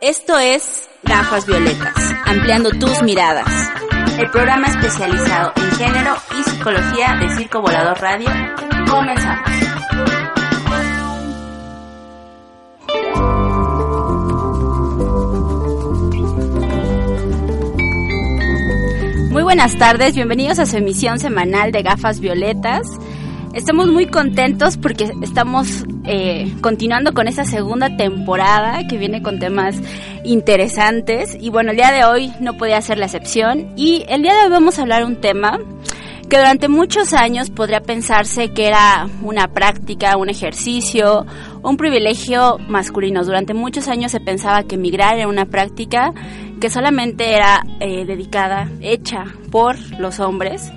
Esto es Gafas Violetas, ampliando tus miradas. El programa especializado en género y psicología de Circo Volador Radio. Comenzamos. Muy buenas tardes, bienvenidos a su emisión semanal de Gafas Violetas. Estamos muy contentos porque estamos eh, continuando con esta segunda temporada que viene con temas interesantes y bueno, el día de hoy no podía ser la excepción y el día de hoy vamos a hablar un tema que durante muchos años podría pensarse que era una práctica, un ejercicio, un privilegio masculino. Durante muchos años se pensaba que migrar era una práctica que solamente era eh, dedicada, hecha por los hombres.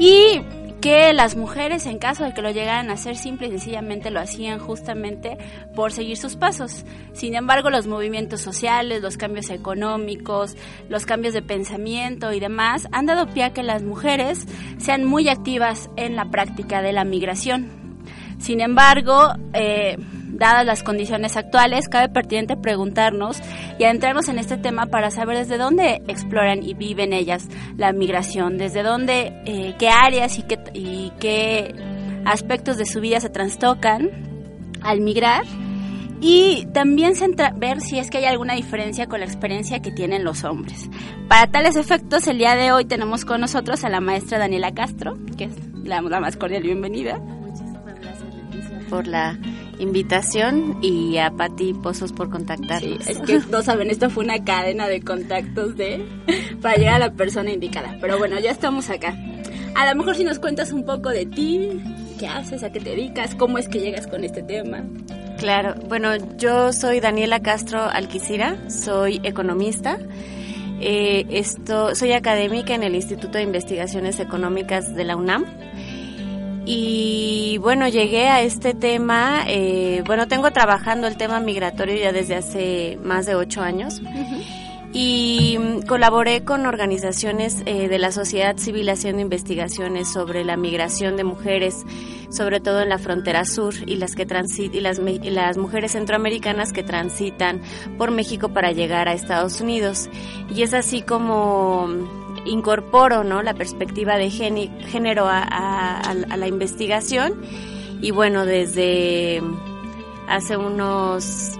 Y que las mujeres en caso de que lo llegaran a hacer simple y sencillamente lo hacían justamente por seguir sus pasos. Sin embargo, los movimientos sociales, los cambios económicos, los cambios de pensamiento y demás han dado pie a que las mujeres sean muy activas en la práctica de la migración. Sin embargo, eh, dadas las condiciones actuales, cabe pertinente preguntarnos y adentrarnos en este tema para saber desde dónde exploran y viven ellas la migración, desde dónde, eh, qué áreas y qué, y qué aspectos de su vida se trastocan al migrar y también ver si es que hay alguna diferencia con la experiencia que tienen los hombres. Para tales efectos, el día de hoy tenemos con nosotros a la maestra Daniela Castro, que es la, la más cordial bienvenida. Muchísimas gracias, Leticia, por la invitación y a Pati Pozos por contactarnos. Sí, es que no saben, esto fue una cadena de contactos de para llegar a la persona indicada. Pero bueno, ya estamos acá. A lo mejor si nos cuentas un poco de ti, qué haces, a qué te dedicas, cómo es que llegas con este tema. Claro, bueno, yo soy Daniela Castro Alquicira, soy economista. Eh, esto, soy académica en el Instituto de Investigaciones Económicas de la UNAM y bueno, llegué a este tema, eh, bueno, tengo trabajando el tema migratorio ya desde hace más de ocho años. Y mm, colaboré con organizaciones eh, de la sociedad civil haciendo investigaciones sobre la migración de mujeres, sobre todo en la frontera sur y las que transit y las, y las mujeres centroamericanas que transitan por México para llegar a Estados Unidos. Y es así como incorporo ¿no? la perspectiva de género a, la investigación y bueno, desde hace unos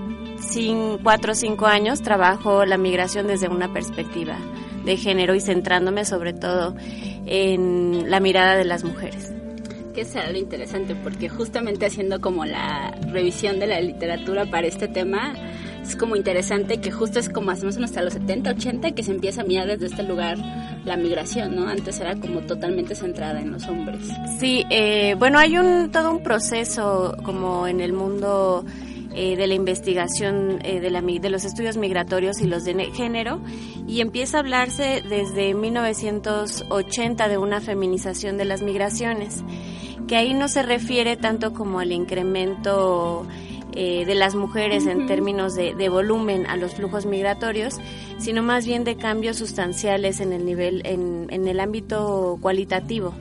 cuatro o cinco años trabajo la migración desde una perspectiva de género y centrándome sobre todo en la mirada de las mujeres. Que será lo interesante porque justamente haciendo como la revisión de la literatura para este tema, es como interesante que justo es como hacemos hasta los 70, 80 que se empieza a mirar desde este lugar la migración, ¿no? Antes era como totalmente centrada en los hombres. Sí, eh, bueno, hay un todo un proceso como en el mundo eh, de la investigación eh, de, la, de los estudios migratorios y los de género y empieza a hablarse desde 1980 de una feminización de las migraciones, que ahí no se refiere tanto como al incremento eh, de las mujeres en términos de, volumen a los flujos migratorios, sino más bien de cambios sustanciales en el nivel, en, en el ámbito cualitativo.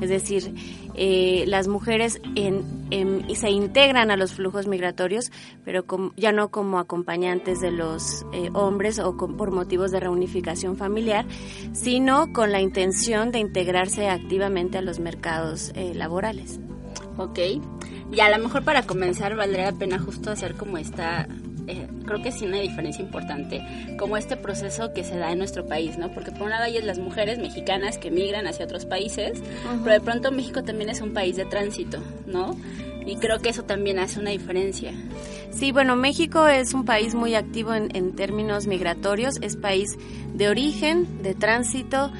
Es decir, eh, las mujeres en, se integran a los flujos migratorios, pero ya no como acompañantes de los eh, hombres o por motivos de reunificación familiar, sino con la intención de integrarse activamente a los mercados laborales. Ok, y a lo mejor para comenzar valdría la pena justo hacer como esta, eh, creo que sí una diferencia importante, como este proceso que se da en nuestro país, ¿no? Porque por un lado hay las mujeres mexicanas que migran hacia otros países, pero de pronto México también es un país de tránsito, ¿no? Y creo que eso también hace una diferencia. Sí, bueno, México es un país muy activo en, en términos migratorios, es país de origen, de tránsito,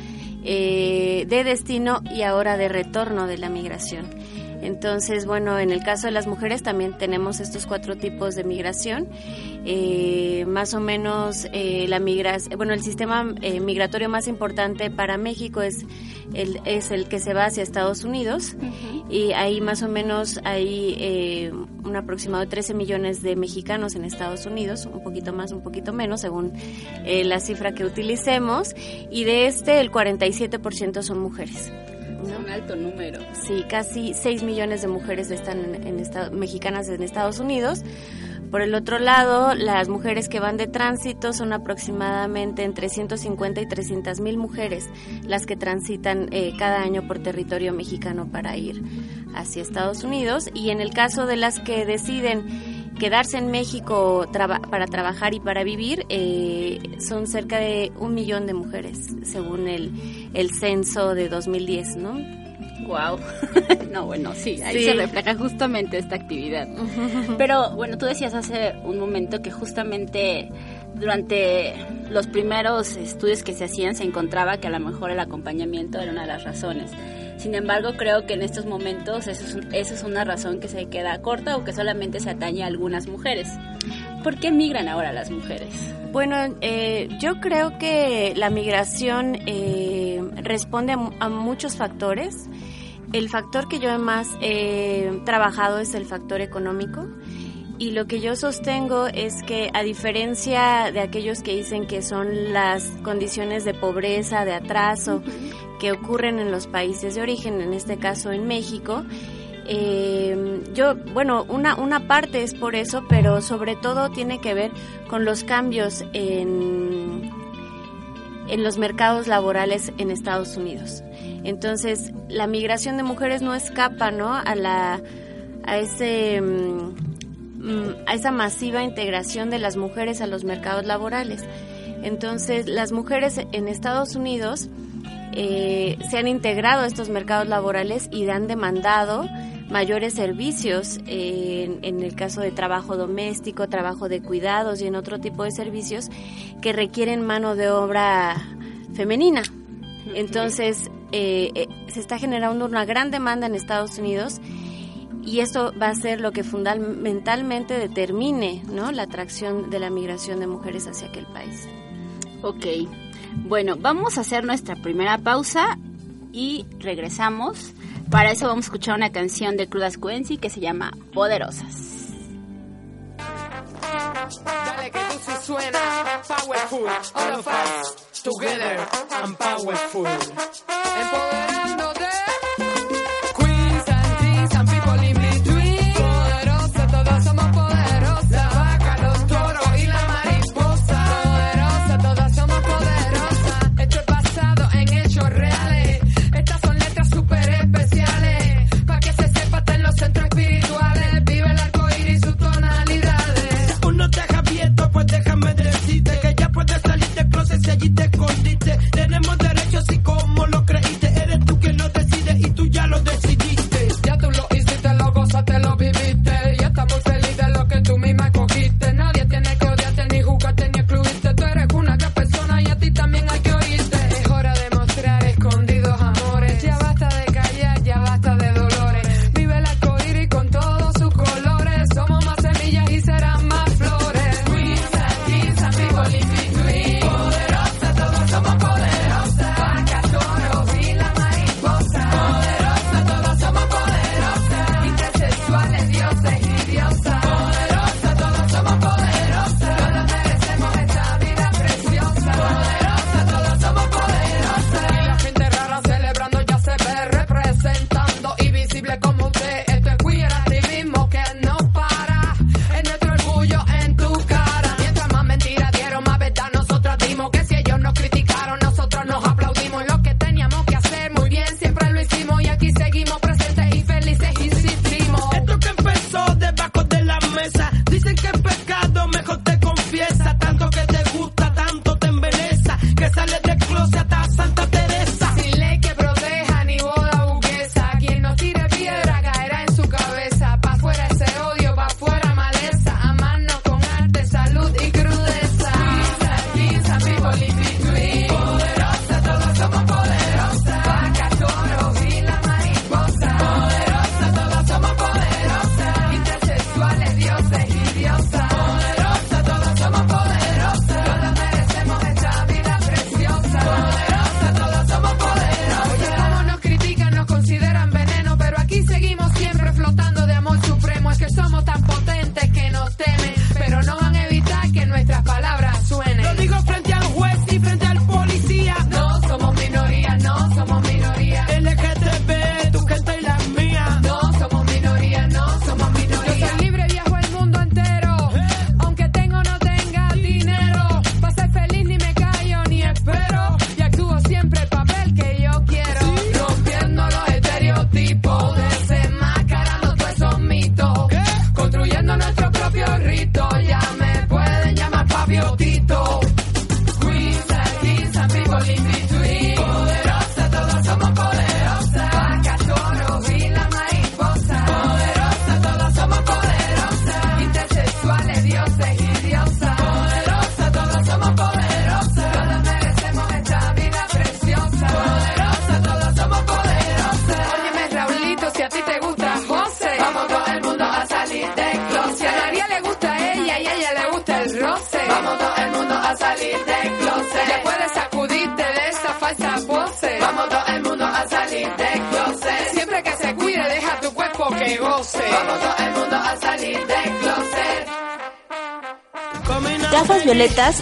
eh, de destino y ahora de retorno de la migración. Entonces, bueno, en el caso de las mujeres también tenemos estos cuatro tipos de migración. Eh, más o menos eh, la migración, bueno, el sistema eh, migratorio más importante para México es el, es el que se va hacia Estados Unidos y ahí más o menos hay un aproximado de 13 millones de mexicanos en Estados Unidos, un poquito más, un poquito menos, según la cifra que utilicemos, y de este el 47% son mujeres. Un alto número. Sí, casi 6 millones de mujeres están en, mexicanas en Estados Unidos. Por el otro lado, las mujeres que van de tránsito son aproximadamente entre 150 y 300 mil mujeres las que transitan eh, cada año por territorio mexicano para ir hacia Estados Unidos. Y en el caso de las que deciden quedarse en México para trabajar y para vivir eh, son cerca de un millón de mujeres, según el, el censo de 2010, ¿no? Wow. no, bueno, sí, ahí se refleja justamente esta actividad. Pero bueno, tú decías hace un momento que justamente durante los primeros estudios que se hacían se encontraba que a lo mejor el acompañamiento era una de las razones. Sin embargo, creo que en estos momentos eso es, una razón que se queda corta o que solamente se atañe a algunas mujeres. ¿Por qué migran ahora las mujeres? Bueno, eh, yo creo que la migración eh, responde a, muchos factores. El factor que yo más he trabajado es el factor económico. Y lo que yo sostengo es que a diferencia de aquellos que dicen que son las condiciones de pobreza, de atraso, que ocurren en los países de origen, en este caso en México, eh, yo, bueno, una, una parte es por eso, pero sobre todo tiene que ver con los cambios en, en los mercados laborales en Estados Unidos. Entonces, la migración de mujeres no escapa, ¿no? A la a ese mm, a esa masiva integración de las mujeres a los mercados laborales. Entonces, las mujeres en Estados Unidos eh, se han integrado a estos mercados laborales y han demandado mayores servicios en, el caso de trabajo doméstico, trabajo de cuidados y en otro tipo de servicios que requieren mano de obra femenina. Entonces, eh, eh, se está generando una gran demanda en Estados Unidos y esto va a ser lo que fundamentalmente determine ¿no? la atracción de la migración de mujeres hacia aquel país. Ok, bueno, vamos a hacer nuestra primera pausa y regresamos. Para eso vamos a escuchar una canción de Crudas Cuenci que se llama Poderosas. Dale que tú sí suena powerful, all of us together and powerful. Empoderándote. Allí te escondiste. Tenemos derechos y como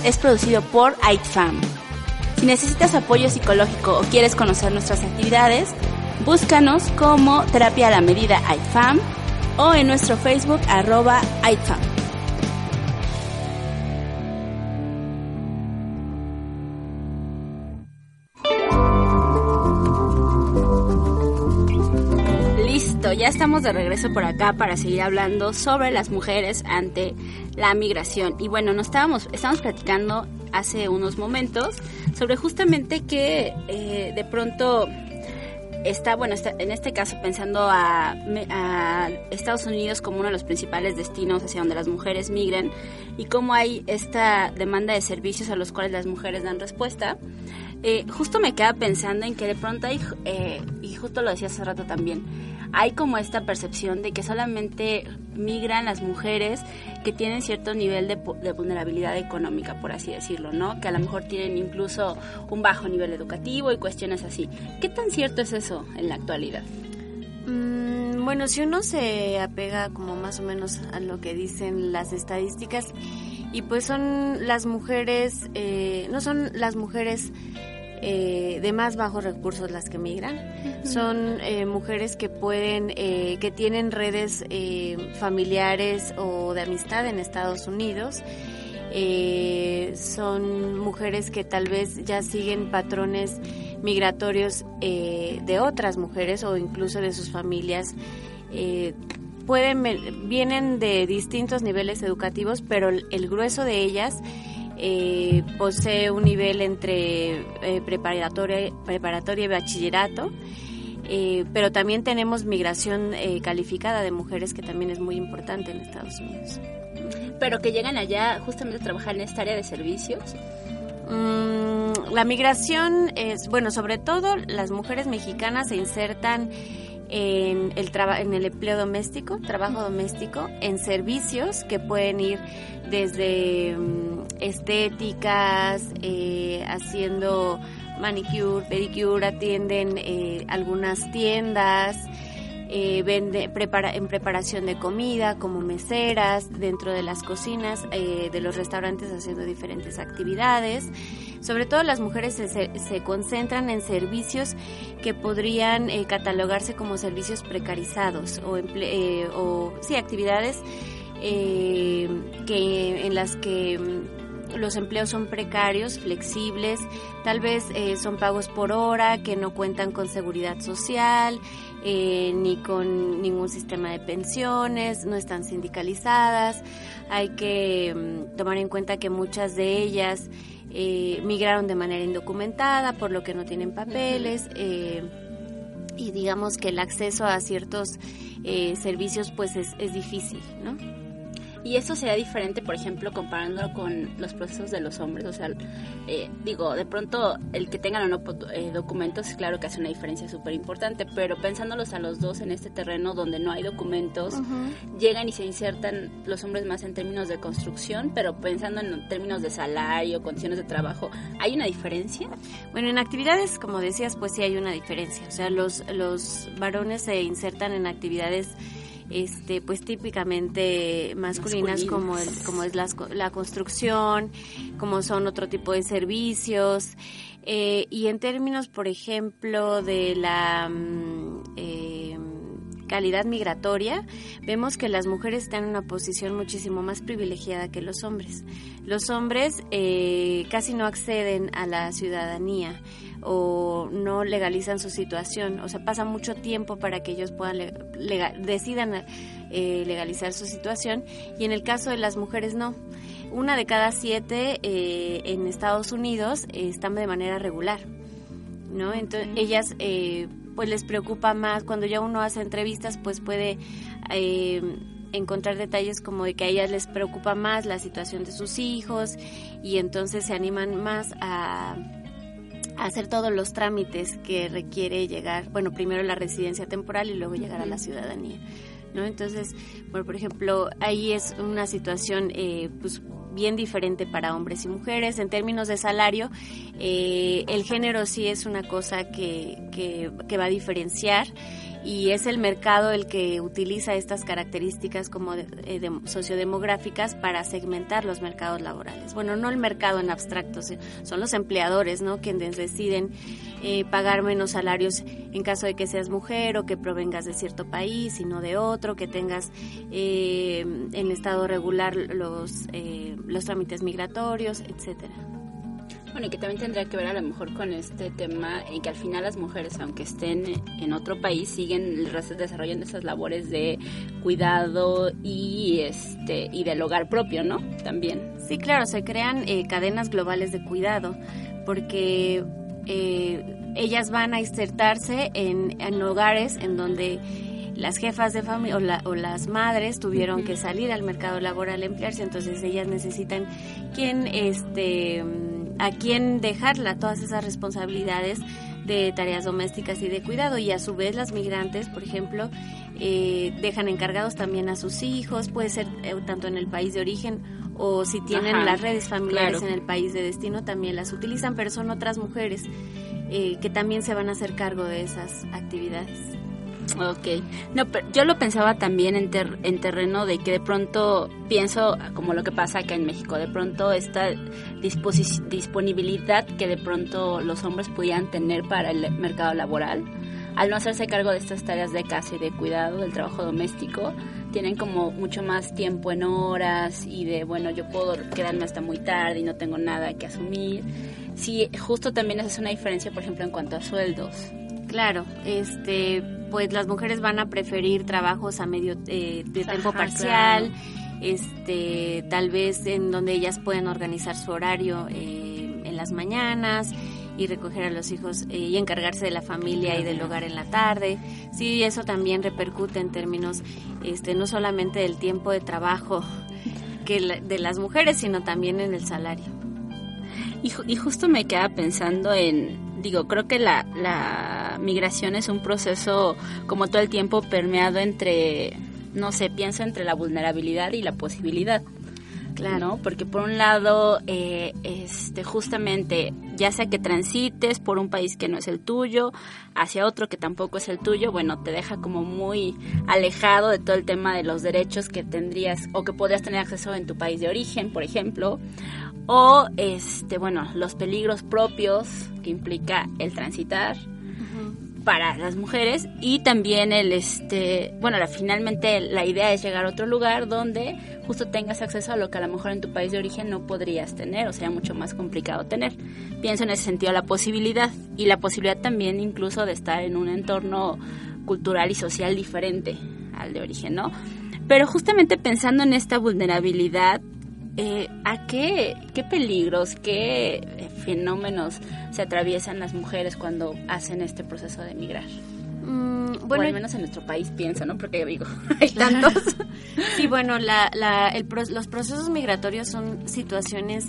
es producido por AITFAM. Si necesitas apoyo psicológico o quieres conocer nuestras actividades, búscanos como Terapia a la Medida AITFAM o en nuestro Facebook arroba AITFAM. Listo, ya estamos de regreso por acá para seguir hablando sobre las mujeres ante la migración. Y bueno, nos estábamos, estábamos platicando hace unos momentos sobre justamente que eh, de pronto está, bueno, está, en este caso pensando a, a, Estados Unidos como uno de los principales destinos hacia donde las mujeres migran y cómo hay esta demanda de servicios a los cuales las mujeres dan respuesta. Eh, justo me queda pensando en que de pronto hay, eh, y justo lo decía hace rato también, hay como esta percepción de que solamente migran las mujeres que tienen cierto nivel de, de, vulnerabilidad económica, por así decirlo, ¿no? Que a lo mejor tienen incluso un bajo nivel educativo y cuestiones así. ¿Qué tan cierto es eso en la actualidad? Mm, bueno, si uno se apega como más o menos a lo que dicen las estadísticas, y pues son las mujeres, eh, no son las mujeres eh, de más bajos recursos las que migran. Uh -huh. Son eh, mujeres que pueden, eh, que tienen redes familiares o de amistad en Estados Unidos. Son mujeres que tal vez ya siguen patrones migratorios de otras mujeres o incluso de sus familias. pueden vienen de distintos niveles educativos, pero el grueso de ellas eh, posee un nivel entre eh, preparatoria, preparatoria y bachillerato. Eh, pero también tenemos migración eh, calificada de mujeres que también es muy importante en Estados Unidos. Pero que llegan allá justamente a trabajar en esta área de servicios. Mm, la migración es, bueno, sobre todo las mujeres mexicanas se insertan en el, en el empleo doméstico, trabajo doméstico, en servicios que pueden ir desde um, estéticas, eh, haciendo manicure, pedicure, atienden eh, algunas tiendas, eh, vende, prepara, en preparación de comida, como meseras, dentro de las cocinas eh, de los restaurantes haciendo diferentes actividades. Sobre todo las mujeres se, se concentran en servicios que podrían eh, catalogarse como servicios precarizados o, emple o sí, actividades que, en las que los empleos son precarios, flexibles, tal vez eh, son pagos por hora, que no cuentan con seguridad social, eh, ni con ningún sistema de pensiones, no están sindicalizadas. Hay que um, tomar en cuenta que muchas de ellas eh, migraron de manera indocumentada, por lo que no tienen papeles. y digamos que el acceso a ciertos servicios pues es, es difícil, ¿no? Y eso sería diferente, por ejemplo, comparándolo con los procesos de los hombres. O sea, eh, digo, de pronto el que tengan o no eh, documentos, claro que hace una diferencia súper importante, pero pensándolos a los dos en este terreno donde no hay documentos, uh -huh. llegan y se insertan los hombres más en términos de construcción, pero pensando en términos de salario, condiciones de trabajo, ¿hay una diferencia? Bueno, en actividades, como decías, pues sí hay una diferencia. O sea, los, los varones se insertan en actividades este pues típicamente masculinas, como el, como es la, la, construcción como son otro tipo de servicios eh, y en términos por ejemplo de la eh, calidad migratoria, vemos que las mujeres están en una posición muchísimo más privilegiada que los hombres. Los hombres eh, casi no acceden a la ciudadanía o no legalizan su situación, o sea, pasa mucho tiempo para que ellos puedan legal, decidan eh, legalizar su situación y en el caso de las mujeres no. Una de cada siete eh, en Estados Unidos eh, están de manera regular, ¿no? Entonces ellas eh, pues les preocupa más cuando ya uno hace entrevistas pues puede eh, encontrar detalles como de que a ellas les preocupa más la situación de sus hijos y entonces se animan más a hacer todos los trámites que requiere llegar, bueno, primero la residencia temporal y luego llegar a la ciudadanía. ¿No? Entonces, bueno, por ejemplo, ahí es una situación eh, pues bien diferente para hombres y mujeres. En términos de salario, eh, el género sí es una cosa que, que, va a diferenciar y es el mercado el que utiliza estas características como de, eh, sociodemográficas para segmentar los mercados laborales. Bueno, no el mercado en abstracto, son los empleadores, ¿no? Quienes deciden eh, pagar menos salarios en caso de que seas mujer o que provengas de cierto país y no de otro, que tengas eh, en estado regular los, los trámites migratorios, etcétera. Bueno, y que también tendría que ver a lo mejor con este tema en que al final las mujeres, aunque estén en otro país, siguen desarrollando esas labores de cuidado y este y del hogar propio, ¿no? También. Sí, claro, se crean eh, cadenas globales de cuidado porque eh, ellas van a insertarse en, en hogares en donde las jefas de familia o, o, las madres tuvieron que salir al mercado laboral a emplearse, entonces ellas necesitan quien este a quién dejarla todas esas responsabilidades de tareas domésticas y de cuidado y a su vez las migrantes, por ejemplo, eh, dejan encargados también a sus hijos, puede ser eh, tanto en el país de origen o si tienen las redes familiares en el país de destino también las utilizan, pero son otras mujeres eh, que también se van a hacer cargo de esas actividades. Ok, no, pero yo lo pensaba también en, en terreno de que de pronto pienso como lo que pasa acá en México, de pronto esta disponibilidad que de pronto los hombres pudieran tener para el mercado laboral, al no hacerse cargo de estas tareas de casa y de cuidado del trabajo doméstico, tienen como mucho más tiempo en horas y de, bueno, yo puedo quedarme hasta muy tarde y no tengo nada que asumir. Sí, justo también es una diferencia, por ejemplo, en cuanto a sueldos. Claro, este pues las mujeres van a preferir trabajos a medio eh, de tiempo parcial, este, tal vez en donde ellas pueden organizar su horario eh, en las mañanas y recoger a los hijos eh, y encargarse de la familia y del hogar en la tarde. Sí, eso también repercute en términos este no solamente del tiempo de trabajo que de las mujeres, sino también en el salario. Y, y justo me queda pensando en digo, creo que la, la migración es un proceso como todo el tiempo permeado entre, no sé, pienso entre la vulnerabilidad y la posibilidad. Claro. Porque por un lado, eh, este, justamente, ya sea que transites por un país que no es el tuyo, hacia otro que tampoco es el tuyo, bueno, te deja como muy alejado de todo el tema de los derechos que tendrías o que podrías tener acceso en tu país de origen, por ejemplo, o este bueno los peligros propios que implica el transitar para las mujeres y también el este bueno la, finalmente la idea es llegar a otro lugar donde justo tengas acceso a lo que a lo mejor en tu país de origen no podrías tener o sea mucho más complicado tener. Pienso en ese sentido la posibilidad y la posibilidad también incluso de estar en un entorno cultural y social diferente al de origen no pero justamente pensando en esta vulnerabilidad eh, ¿a qué, qué peligros, qué eh, fenómenos se atraviesan las mujeres cuando hacen este proceso de emigrar? Mm, bueno, al menos en nuestro país pienso, ¿no? Porque digo, hay tantos. sí, bueno, la, la, los procesos migratorios son situaciones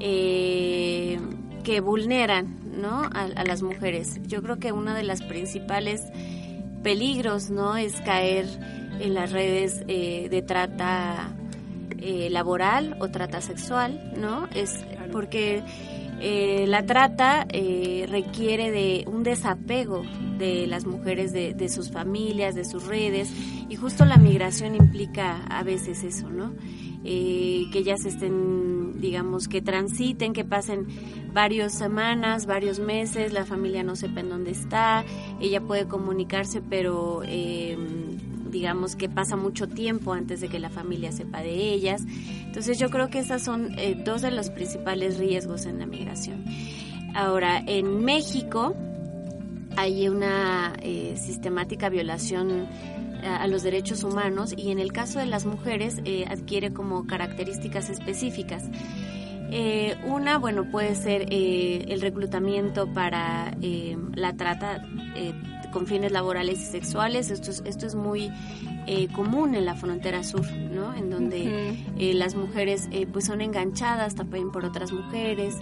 eh, que vulneran, ¿no? A, las mujeres. Yo creo que uno de los principales peligros, ¿no? Es caer en las redes de trata eh, laboral o trata sexual, ¿no? Es porque eh, la trata eh, requiere de un desapego de las mujeres de, sus familias, de sus redes, y justo la migración implica a veces eso, ¿no? que ellas estén, digamos, que transiten, que pasen varias semanas, varios meses, la familia no sepa en dónde está, ella puede comunicarse, pero digamos que pasa mucho tiempo antes de que la familia sepa de ellas. Entonces yo creo que esas son eh, dos de los principales riesgos en la migración. Ahora, en México hay una eh, sistemática violación a, los derechos humanos y en el caso de las mujeres eh, adquiere como características específicas. una, bueno, puede ser el reclutamiento para la trata con fines laborales y sexuales. Esto es, esto es muy eh, común en la frontera sur, ¿no? En donde eh, las mujeres eh, pues son enganchadas también por otras mujeres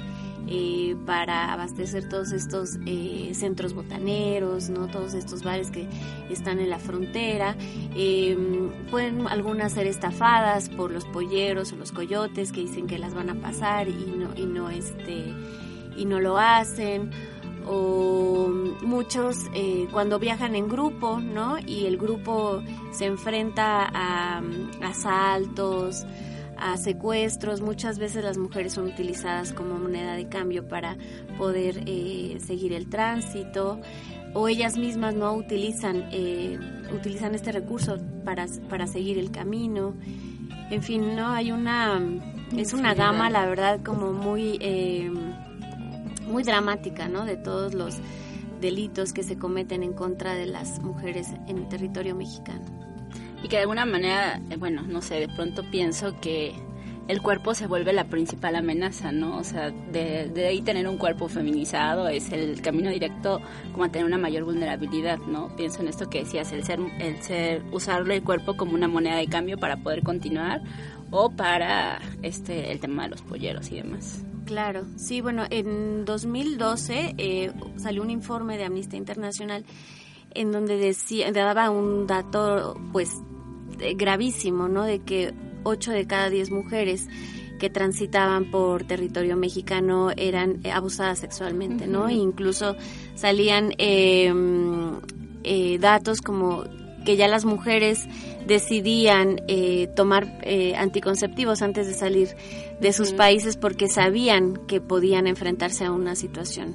eh, para abastecer todos estos eh, centros botaneros, ¿no? todos estos bares que están en la frontera. Em, pueden algunas ser estafadas por los polleros o los coyotes que dicen que las van a pasar y no, y no, este, y no lo hacen o muchos eh, cuando viajan en grupo, ¿no? Y el grupo se enfrenta a, asaltos, a secuestros. Muchas veces las mujeres son utilizadas como moneda de cambio para poder eh, seguir el tránsito o ellas mismas no utilizan eh, utilizan este recurso para, para seguir el camino. En fin, no hay una es una gama, la verdad, como muy muy dramática, ¿no? De todos los delitos que se cometen en contra de las mujeres en el territorio mexicano. Y que de alguna manera, eh, bueno, no sé, de pronto pienso que el cuerpo se vuelve la principal amenaza, ¿no? O sea, de, ahí tener un cuerpo feminizado es el camino directo como a tener una mayor vulnerabilidad, ¿no? Pienso en esto que decías, el ser, el ser, usarle el cuerpo como una moneda de cambio para poder continuar o para este el tema de los polleros y demás. Claro, sí, bueno, en 2012 eh, salió un informe de Amnistía Internacional en donde decía, daba un dato, pues, gravísimo, ¿no? De que 8 de cada 10 mujeres que transitaban por territorio mexicano eran eh, abusadas sexualmente, ¿no? E incluso salían em, eh, datos como que ya las mujeres decidían eh, tomar eh, anticonceptivos antes de salir de sus países porque sabían que podían enfrentarse a una situación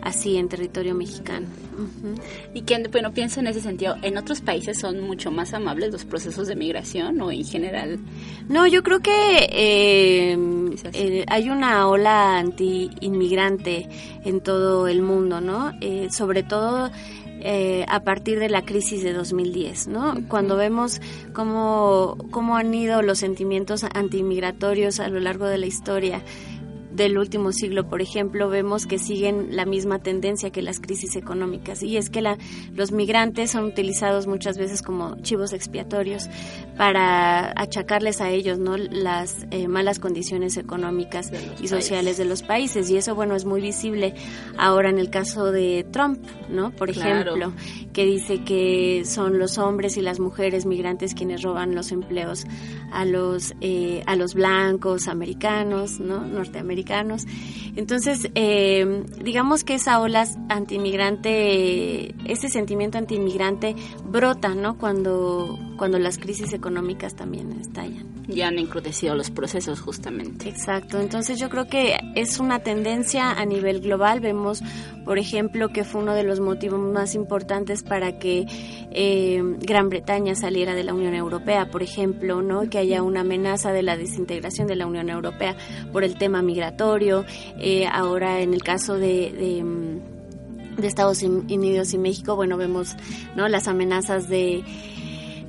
así en territorio mexicano. Y que, bueno, pienso en ese sentido, ¿en otros países son mucho más amables los procesos de migración o en general? No, yo creo que eh, hay una ola anti-inmigrante en todo el mundo, ¿no? sobre todo eh, a partir de la crisis de 2010, ¿no? Cuando vemos cómo, cómo han ido los sentimientos antimigratorios a lo largo de la historia del último siglo, por ejemplo, vemos que siguen la misma tendencia que las crisis económicas y es que la, los migrantes son utilizados muchas veces como chivos expiatorios para achacarles a ellos no las eh, malas condiciones económicas y sociales de los países y eso bueno es muy visible ahora en el caso de Trump, ¿no? Por ejemplo, que dice que son los hombres y las mujeres migrantes quienes roban los empleos a los eh, a los blancos americanos, ¿no? Norteamericanos entonces, eh, digamos que esa ola antimigrante, ese sentimiento antimigrante brota, ¿no? Cuando, cuando las crisis económicas también estallan. Ya han encrudecido los procesos justamente. Exacto, entonces yo creo que es una tendencia a nivel global. Vemos, por ejemplo, que fue uno de los motivos más importantes para que eh, Gran Bretaña saliera de la Unión Europea, por ejemplo, ¿no? Que haya una amenaza de la desintegración de la Unión Europea por el tema migratorio. Eh, ahora, en el caso de, de mm, de Estados Unidos y México, bueno, vemos ¿no? las amenazas de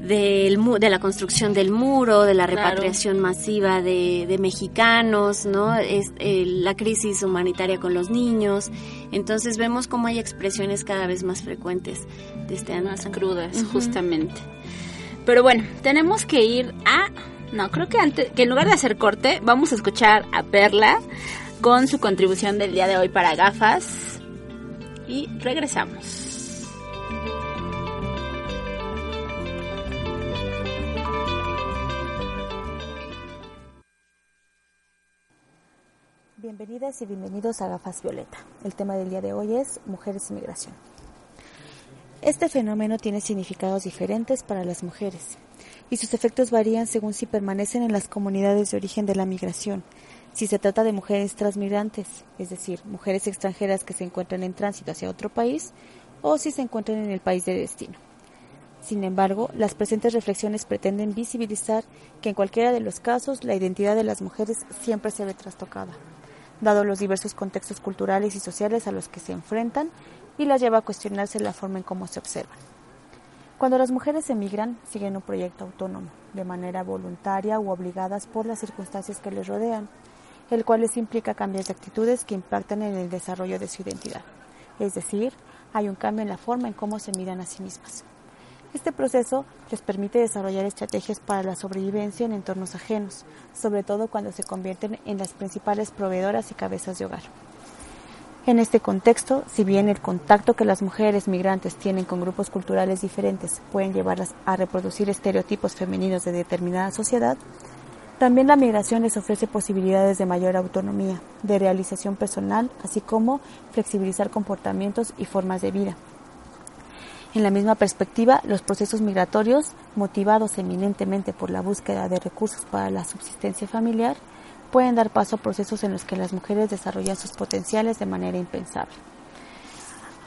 del, de la construcción del muro, de la repatriación masiva de, mexicanos, ¿no? Es, eh, la crisis humanitaria con los niños. Entonces vemos cómo hay expresiones cada vez más frecuentes de este Más crudas, justamente. Pero bueno, tenemos que ir a... No, creo que, antes, que en lugar de hacer corte, vamos a escuchar a Perla con su contribución del día de hoy para gafas. Y regresamos. Bienvenidas y bienvenidos a Gafas Violeta. El tema del día de hoy es mujeres y migración. Este fenómeno tiene significados diferentes para las mujeres y sus efectos varían según si permanecen en las comunidades de origen de la migración, si se trata de mujeres transmigrantes, es decir, mujeres extranjeras que se encuentran en tránsito hacia otro país, o si se encuentran en el país de destino. Sin embargo, las presentes reflexiones pretenden visibilizar que en cualquiera de los casos la identidad de las mujeres siempre se ve trastocada dado los diversos contextos culturales y sociales a los que se enfrentan y las lleva a cuestionarse la forma en cómo se observan. Cuando las mujeres emigran, siguen un proyecto autónomo, de manera voluntaria u obligadas por las circunstancias que les rodean, el cual les implica cambios de actitudes que impactan en el desarrollo de su identidad. Es decir, hay un cambio en la forma en cómo se miran a sí mismas. Este proceso les permite desarrollar estrategias para la sobrevivencia en entornos ajenos, sobre todo cuando se convierten en las principales proveedoras y cabezas de hogar. En este contexto, si bien el contacto que las mujeres migrantes tienen con grupos culturales diferentes pueden llevarlas a reproducir estereotipos femeninos de determinada sociedad, también la migración les ofrece posibilidades de mayor autonomía, de realización personal, así como flexibilizar comportamientos y formas de vida. En la misma perspectiva, los procesos migratorios, motivados eminentemente por la búsqueda de recursos para la subsistencia familiar, pueden dar paso a procesos en los que las mujeres desarrollan sus potenciales de manera impensable.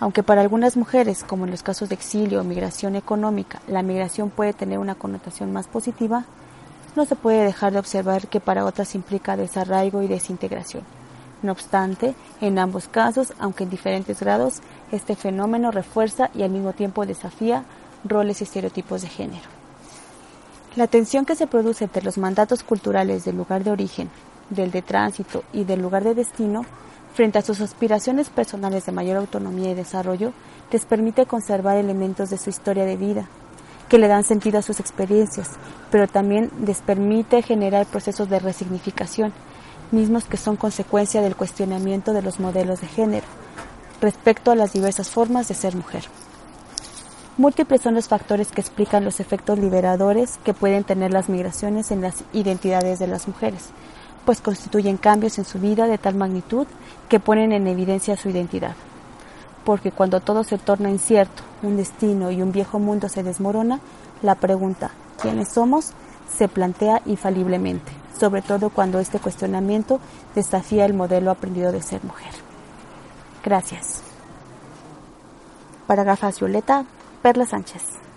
Aunque para algunas mujeres, como en los casos de exilio o migración económica, la migración puede tener una connotación más positiva, no se puede dejar de observar que para otras implica desarraigo y desintegración. No obstante, en ambos casos, aunque en diferentes grados, este fenómeno refuerza y al mismo tiempo desafía roles y estereotipos de género. La tensión que se produce entre los mandatos culturales del lugar de origen, del de tránsito y del lugar de destino, frente a sus aspiraciones personales de mayor autonomía y desarrollo, les permite conservar elementos de su historia de vida, que le dan sentido a sus experiencias, pero también les permite generar procesos de resignificación, mismos que son consecuencia del cuestionamiento de los modelos de género respecto a las diversas formas de ser mujer. Múltiples son los factores que explican los efectos liberadores que pueden tener las migraciones en las identidades de las mujeres, pues constituyen cambios en su vida de tal magnitud que ponen en evidencia su identidad. Porque cuando todo se torna incierto, un destino y un viejo mundo se desmorona, la pregunta ¿quiénes somos? se plantea infaliblemente sobre todo cuando este cuestionamiento desafía el modelo aprendido de ser mujer. Gracias. Para Gafas Violeta, Perla Sánchez.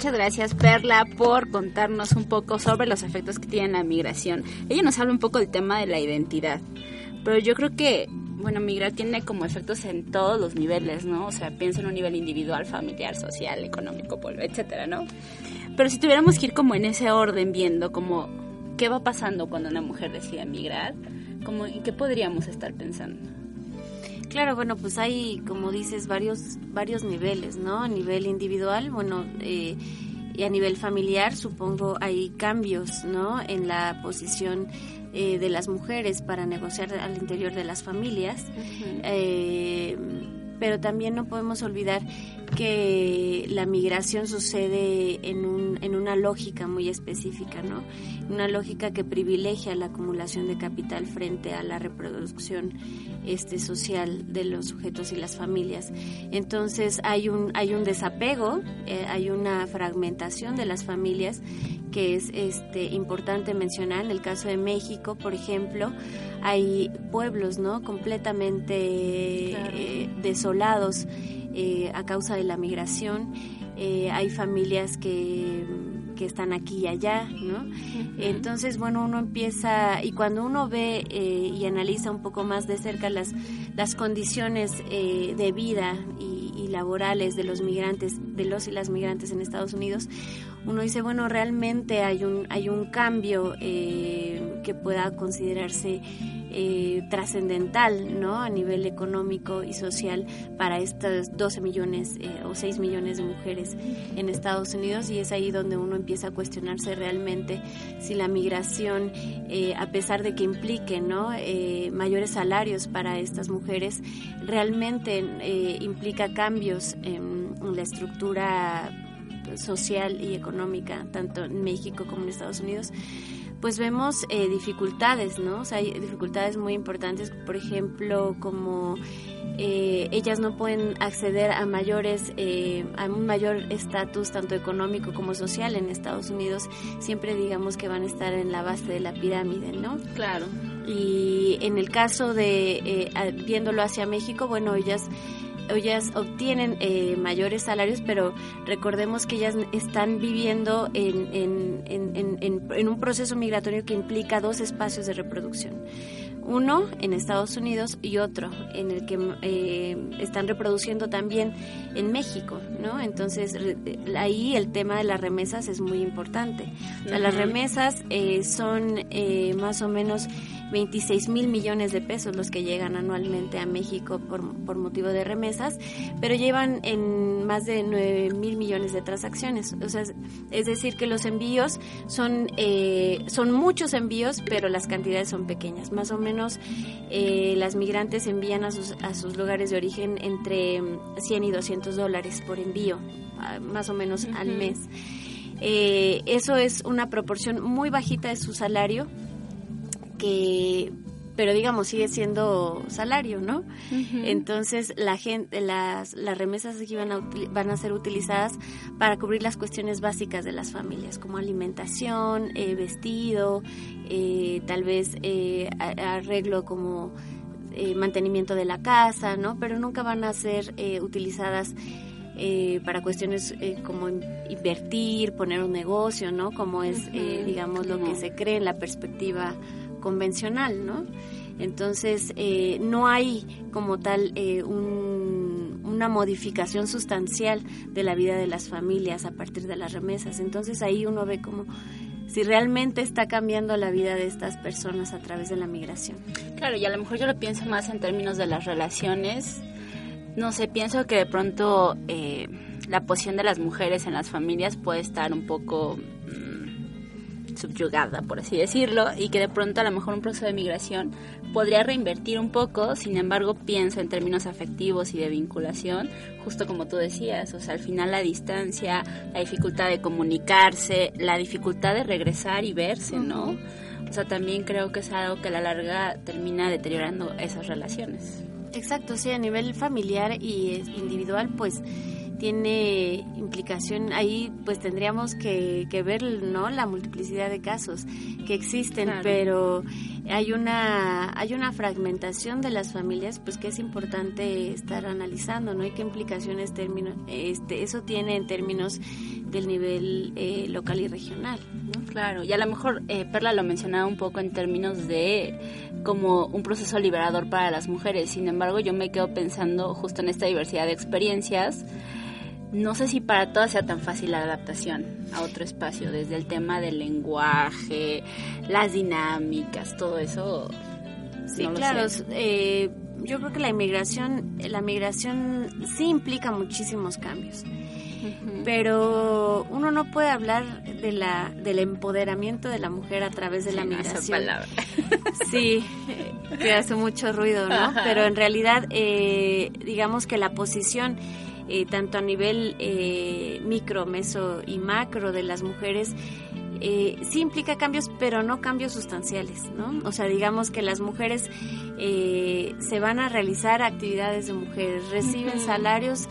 Muchas gracias Perla por contarnos un poco sobre los efectos que tiene la migración. Ella nos habla un poco del tema de la identidad, pero yo creo que bueno, migrar tiene como efectos en todos los niveles, ¿no? O sea, piensa en un nivel individual, familiar, social, económico, etcétera, ¿no? Pero si tuviéramos que ir como en ese orden viendo como qué va pasando cuando una mujer decide migrar, como qué podríamos estar pensando. Claro, bueno, pues hay, como dices, varios varios niveles, ¿no? A nivel individual, bueno, eh, y a nivel familiar, supongo hay cambios, ¿no? En la posición eh, de las mujeres para negociar al interior de las familias. Eh, pero también no podemos olvidar que la migración sucede en, un, en una lógica muy específica, ¿no? Una lógica que privilegia la acumulación de capital frente a la reproducción este, social de los sujetos y las familias. Entonces hay un, hay un desapego, eh, hay una fragmentación de las familias que es este, importante mencionar. En el caso de México, por ejemplo, hay pueblos ¿no? completamente eh, desolados eh, a causa de la migración. Eh, hay familias que, que, están aquí y allá, ¿no? Entonces, bueno, uno empieza, y cuando uno ve y analiza un poco más de cerca las, las condiciones de vida y, y laborales de los migrantes, de los y las migrantes en Estados Unidos, uno dice, bueno, realmente hay un, hay un cambio eh, que pueda considerarse eh, trascendental ¿no? a nivel económico y social para estos 12 millones eh, o 6 millones de mujeres en Estados Unidos y es ahí donde uno empieza a cuestionarse realmente si la migración, a pesar de que implique ¿no? mayores salarios para estas mujeres, realmente implica cambios en la estructura social y económica, tanto en México como en Estados Unidos, pues vemos eh, dificultades, ¿no? O sea, hay dificultades muy importantes, por ejemplo, como eh, ellas no pueden acceder a mayores, eh, a un mayor estatus tanto económico como social en Estados Unidos, siempre digamos que van a estar en la base de la pirámide, ¿no? Claro. Y en el caso de, viéndolo hacia México, bueno, ellas ellas obtienen eh, mayores salarios, pero recordemos que ellas están viviendo en, en, en, en, un proceso migratorio que implica dos espacios de reproducción. Uno en Estados Unidos y otro en el que eh, están reproduciendo también en México, ¿no? Entonces ahí el tema de las remesas es muy importante. las remesas eh, son eh, más o menos 26 mil millones de pesos los que llegan anualmente a México por, por motivo de remesas, pero llevan en más de 9 mil millones de transacciones. O sea, es decir, que los envíos son, eh, son muchos envíos, pero las cantidades son pequeñas. Más o menos eh, las migrantes envían a sus, a sus lugares de origen entre 100 y 200 dólares por envío, más o menos al mes. Eh, eso es una proporción muy bajita de su salario que pero digamos sigue siendo salario, ¿no? Entonces la gente, las, las remesas aquí van a, van a ser utilizadas para cubrir las cuestiones básicas de las familias, como alimentación, eh, vestido, eh, tal vez eh, arreglo como mantenimiento de la casa, ¿no? Pero nunca van a ser utilizadas para cuestiones como invertir, poner un negocio, ¿no? Como es, digamos, lo que se cree en la perspectiva convencional, ¿no? Entonces, eh, no hay como tal eh, una modificación sustancial de la vida de las familias a partir de las remesas. Entonces, ahí uno ve como si realmente está cambiando la vida de estas personas a través de la migración. Claro, y a lo mejor yo lo pienso más en términos de las relaciones. No sé, pienso que de pronto eh, la posición de las mujeres en las familias puede estar un poco subyugada, por así decirlo, y que de pronto a lo mejor un proceso de migración podría reinvertir un poco, sin embargo pienso en términos afectivos y de vinculación, justo como tú decías, o sea, al final la distancia, la dificultad de comunicarse, la dificultad de regresar y verse, ¿no? O sea, también creo que es algo que a la larga termina deteriorando esas relaciones. Exacto, sí, a nivel familiar y individual, pues tiene implicación ahí pues tendríamos que, ver no la multiplicidad de casos que existen pero hay una hay una fragmentación de las familias pues que es importante estar analizando no y qué implicaciones términos este eso tiene en términos del nivel eh, local y regional ¿no? claro y a lo mejor eh, Perla lo mencionaba un poco en términos de como un proceso liberador para las mujeres sin embargo yo me quedo pensando justo en esta diversidad de experiencias no sé si para todas sea tan fácil la adaptación a otro espacio, desde el tema del lenguaje, las dinámicas, todo eso. Sí, claro. Eh, yo creo que la inmigración, la migración sí implica muchísimos cambios. Pero uno no puede hablar de la, del empoderamiento de la mujer a través de la migración. Sí, que hace mucho ruido, ¿no? Pero en realidad, eh, digamos que la posición eh, tanto a nivel eh, micro, meso y macro de las mujeres, eh, sí implica cambios, pero no cambios sustanciales, ¿no? O sea, digamos que las mujeres se van a realizar actividades de mujeres, reciben salarios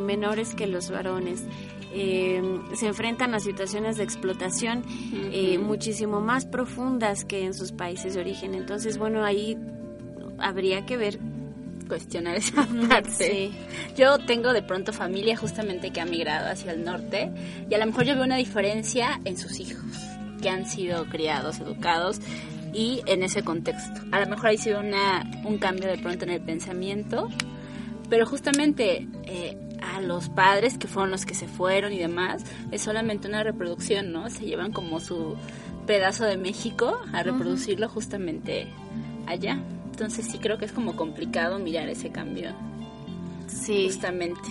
menores que los varones. se enfrentan a situaciones de explotación muchísimo más profundas que en sus países de origen. Entonces, bueno, ahí habría que ver cuestionar esa parte. Yo tengo de pronto familia justamente que ha migrado hacia el norte y a lo mejor yo veo una diferencia en sus hijos que han sido criados, educados y en ese contexto. A lo mejor ha sido una, un cambio de pronto en el pensamiento, pero justamente eh, a los padres que fueron los que se fueron y demás, es solamente una reproducción, ¿no? Se llevan como su pedazo de México a reproducirlo justamente allá. Entonces sí creo que es como complicado mirar ese cambio. Sí. Justamente.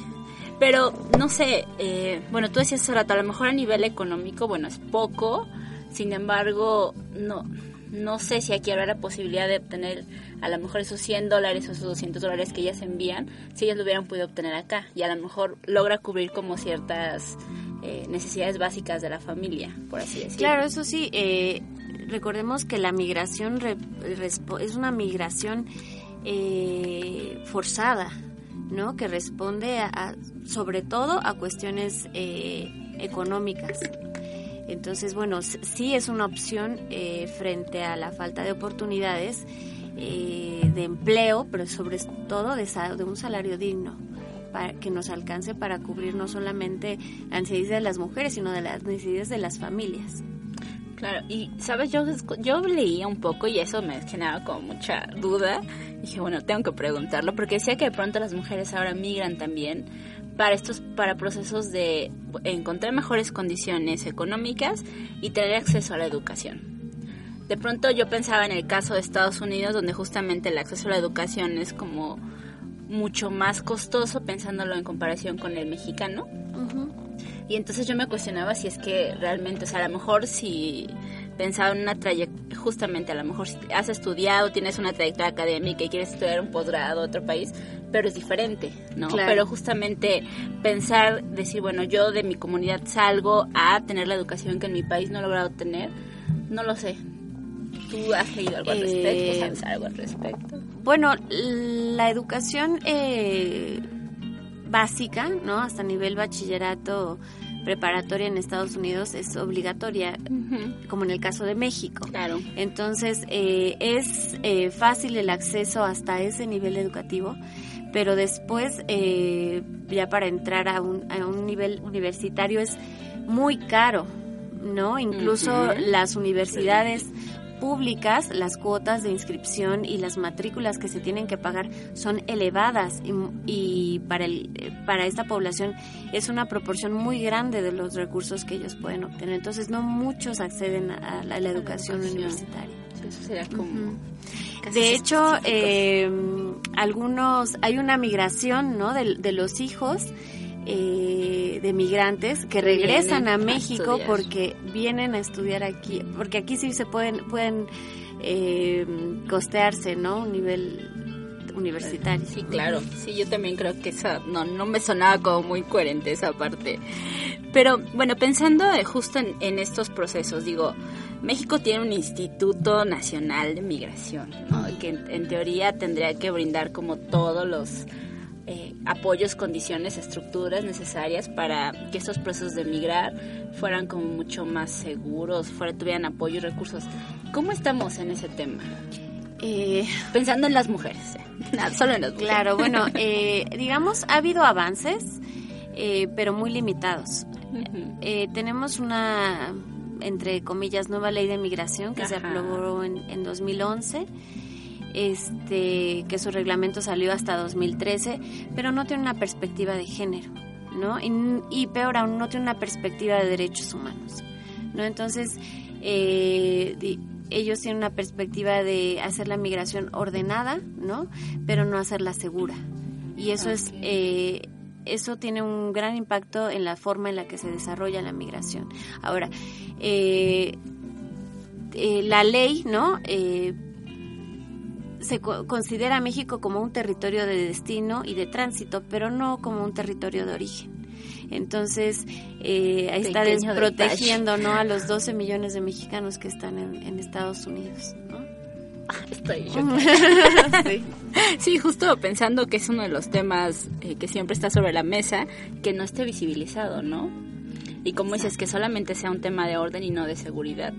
Pero no sé, eh, bueno, tú decías rato, a lo mejor a nivel económico, bueno, es poco, sin embargo, no, no sé si aquí habrá la posibilidad de obtener a lo mejor esos 100 dólares o esos 200 dólares que ellas envían, si ellas lo hubieran podido obtener acá y a lo mejor logra cubrir como ciertas eh, necesidades básicas de la familia, por así decirlo. Claro, eso sí, eh, recordemos que la migración es una migración eh, forzada, ¿no? Que responde a, sobre todo a cuestiones eh, económicas. Entonces, bueno, sí es una opción eh, frente a la falta de oportunidades de empleo, pero sobre todo de, de un salario digno para que nos alcance para cubrir no solamente las necesidades de las mujeres, sino de las necesidades de las familias. Claro, y sabes, yo, yo leía un poco y eso me generaba como mucha duda. Dije, bueno, tengo que preguntarlo porque decía que de pronto las mujeres ahora migran también para estos para procesos de encontrar mejores condiciones económicas y tener acceso a la educación. De pronto yo pensaba en el caso de Estados Unidos donde justamente el acceso a la educación es como mucho más costoso pensándolo en comparación con el mexicano. Y entonces yo me cuestionaba si es que realmente, o sea, a lo mejor si pensaba en una trayectoria, justamente a lo mejor si has estudiado, tienes una trayectoria académica y quieres estudiar un posgrado en otro país, pero es diferente, ¿no? Pero justamente pensar, decir, bueno, yo de mi comunidad salgo a tener la educación que en mi país no he logrado tener, no lo sé. ¿Tú has leído algo al respecto? Eh, ¿Sabes algo al respecto? Bueno, la educación eh, básica, ¿no? Hasta nivel bachillerato preparatoria en Estados Unidos es obligatoria, como en el caso de México. Claro. Entonces, eh, es eh, fácil el acceso hasta ese nivel educativo, pero después, eh, ya para entrar a un, a un nivel universitario es muy caro, ¿no? Incluso las universidades públicas, las cuotas de inscripción y las matrículas que se tienen que pagar son elevadas y, para, el, para esta población es una proporción muy grande de los recursos que ellos pueden obtener. Entonces no muchos acceden a la, educación, universitaria. De hecho, eh, algunos hay una migración, ¿no? De, de los hijos eh, de migrantes que regresan a México porque vienen a estudiar aquí, porque aquí sí se pueden pueden eh, costearse, ¿no? Un nivel universitario. Sí, claro. Sí, yo también creo que esa no no me sonaba como muy coherente esa parte. Pero bueno, pensando justo en, estos procesos, digo, México tiene un Instituto Nacional de Migración, que en teoría tendría que brindar como todos los eh, apoyos, condiciones, estructuras necesarias para que estos procesos de migrar fueran como mucho más seguros, fuera, tuvieran apoyo y recursos. ¿Cómo estamos en ese tema? Eh, Pensando en las mujeres, eh, solo en las mujeres. Claro, bueno, digamos, ha habido avances, pero muy limitados. tenemos una, entre comillas, nueva ley de migración que se aprobó en, en 2011 este, que su reglamento salió hasta 2013, pero no tiene una perspectiva de género, ¿no? Y, peor aún, no tiene una perspectiva de derechos humanos, ¿no? Entonces, eh, ellos tienen una perspectiva de hacer la migración ordenada, ¿no? Pero no hacerla segura. Y eso es... Eh, eso tiene un gran impacto en la forma en la que se desarrolla la migración. Ahora, eh, la ley, ¿no? Se considera a México como un territorio de destino y de tránsito, pero no como un territorio de origen. Entonces, eh, ahí está desprotegiendo ¿no? a los 12 millones de mexicanos que están en, Estados Unidos. ¿no? Estoy sí. sí. justo pensando que es uno de los temas eh, que siempre está sobre la mesa, que no esté visibilizado, ¿no? Y como dices, que solamente sea un tema de orden y no de seguridad.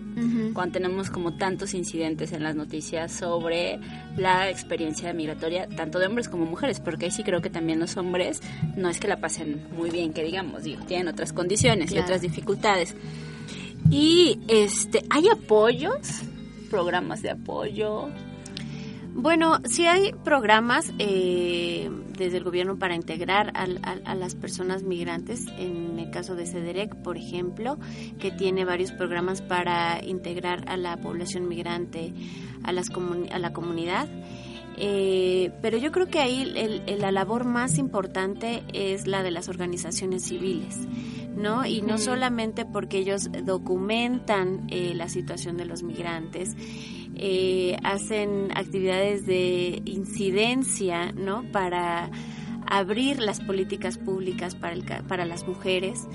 Cuando tenemos como tantos incidentes en las noticias sobre la experiencia migratoria, tanto de hombres como mujeres, porque ahí sí creo que también los hombres no es que la pasen muy bien, que digamos, digo, tienen otras condiciones y otras dificultades. Y este, ¿hay apoyos? ¿Programas de apoyo? Bueno, sí hay programas eh, desde el gobierno para integrar a, las personas migrantes. En el caso de CEDEREC, por ejemplo, que tiene varios programas para integrar a la población migrante a, las a la comunidad. Eh, pero yo creo que ahí la labor más importante es la de las organizaciones civiles. ¿No? Y no solamente porque ellos documentan eh, la situación de los migrantes, eh, hacen actividades de incidencia, ¿no? Para abrir las políticas públicas para, el, para las mujeres.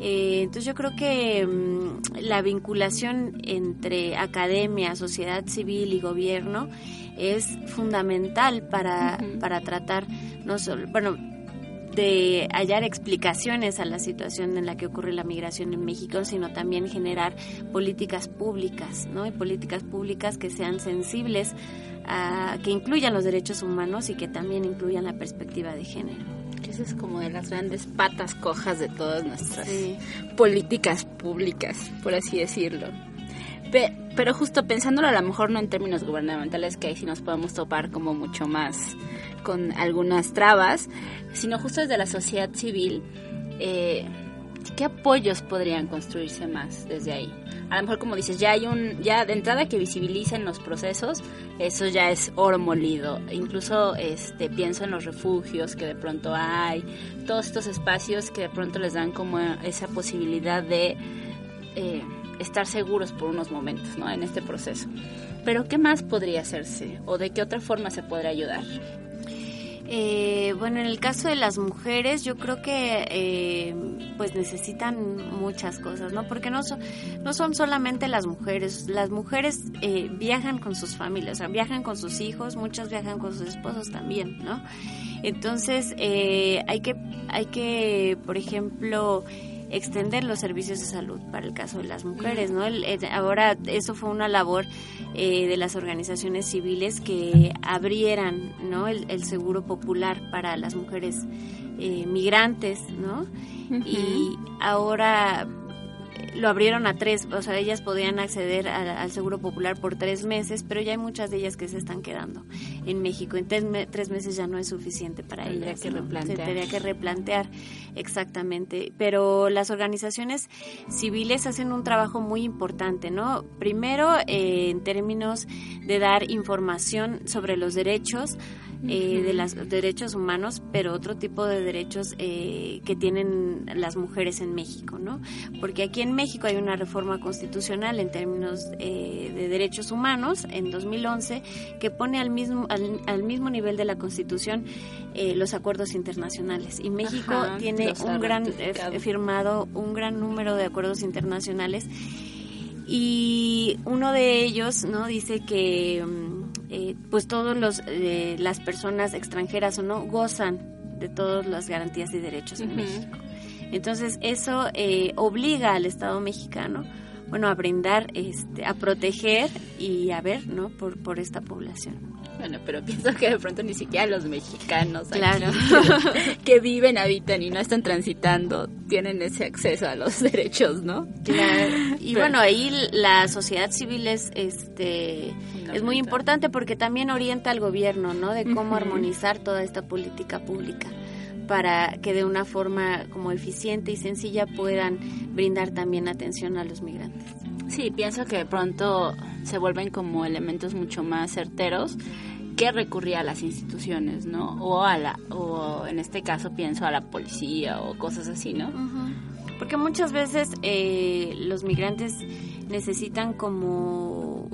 Eh, entonces yo creo que mm, la vinculación entre academia, sociedad civil y gobierno es fundamental para, para tratar no solo, bueno, de hallar explicaciones a la situación en la que ocurre la migración en México, sino también generar políticas públicas, ¿no? Y políticas públicas que sean sensibles a que incluyan los derechos humanos y que también incluyan la perspectiva de género. Esa es como de las grandes patas cojas de todas nuestras políticas públicas, por así decirlo. pero justo pensándolo a lo mejor no en términos gubernamentales, que ahí sí nos podemos topar como mucho más con algunas trabas, sino justo desde la sociedad civil, eh, ¿qué apoyos podrían construirse más desde ahí? A lo mejor como dices, ya hay un, ya de entrada que visibilicen los procesos, eso ya es oro molido. Incluso este pienso en los refugios que de pronto hay, todos estos espacios que de pronto les dan como esa posibilidad de eh, estar seguros por unos momentos, ¿no? En este proceso. Pero ¿qué más podría hacerse o de qué otra forma se podría ayudar? Eh, bueno, en el caso de las mujeres, yo creo que eh, pues necesitan muchas cosas, ¿no? Porque no son, no son solamente las mujeres, las mujeres eh, viajan con sus familias, o sea, viajan con sus hijos, muchas viajan con sus esposos también, ¿no? Entonces, hay que, hay que, por ejemplo, extender los servicios de salud para el caso de las mujeres, ¿no? ahora eso fue una labor eh, de las organizaciones civiles que abrieran, ¿no? El, seguro popular para las mujeres eh, migrantes, ¿no? Y ahora lo abrieron a tres, o sea, ellas podían acceder al Seguro Popular por tres meses, pero ya hay muchas de ellas que se están quedando en México. En tres, meses ya no es suficiente para ellas. Que replantear. Se tendría que replantear, exactamente. Pero las organizaciones civiles hacen un trabajo muy importante, ¿no? Primero, eh, en términos de dar información sobre los derechos eh, de los derechos humanos, pero otro tipo de derechos eh, que tienen las mujeres en México, ¿no? Porque aquí en México hay una reforma constitucional en términos eh, de derechos humanos en 2011 que pone al mismo al, mismo nivel de la Constitución los acuerdos internacionales. Y México tiene un gran firmado un gran número de acuerdos internacionales. Y uno de ellos no dice que mm, eh, pues todos los eh, las personas extranjeras o no gozan de todas las garantías y derechos en México. Entonces eso eh, obliga al Estado mexicano bueno a brindar este a proteger y a ver no por por esta población bueno, pero pienso que de pronto ni siquiera los mexicanos claro. que, viven, habitan y no están transitando tienen ese acceso a los derechos, ¿no? Claro. Y bueno, ahí la sociedad civil es, este, es muy importante porque también orienta al gobierno, ¿no? De cómo armonizar toda esta política pública para que de una forma como eficiente y sencilla puedan brindar también atención a los migrantes. Sí, pienso que de pronto se vuelven como elementos mucho más certeros que recurría a las instituciones, ¿no? O a la, o en este caso pienso a la policía o cosas así, ¿no? Porque muchas veces eh, los migrantes necesitan como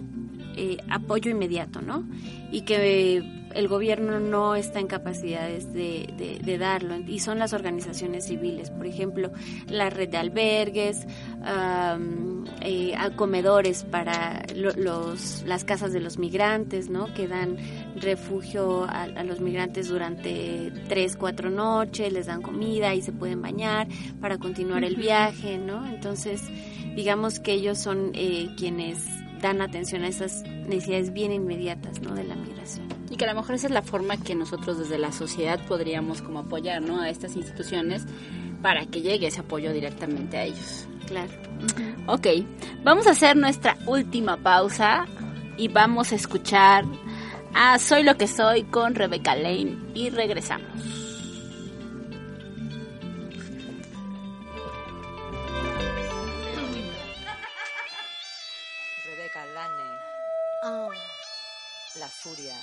eh, apoyo inmediato, ¿no? Y que el gobierno no está en capacidades de, de, darlo y son las organizaciones civiles, por ejemplo, la red de albergues, eh, comedores para los, las casas de los migrantes, ¿no? Que dan refugio a, los migrantes durante tres, cuatro noches, les dan comida y se pueden bañar para continuar el viaje, ¿no? Entonces, digamos que ellos son eh, quienes dan atención a esas necesidades bien inmediatas, ¿no? De la migración y que a lo mejor esa es la forma que nosotros desde la sociedad podríamos como apoyar ¿no? a estas instituciones para que llegue ese apoyo directamente a ellos. Claro. Ok, vamos a hacer nuestra última pausa y vamos a escuchar a Soy lo que soy con Rebecca Lane y regresamos. La furia.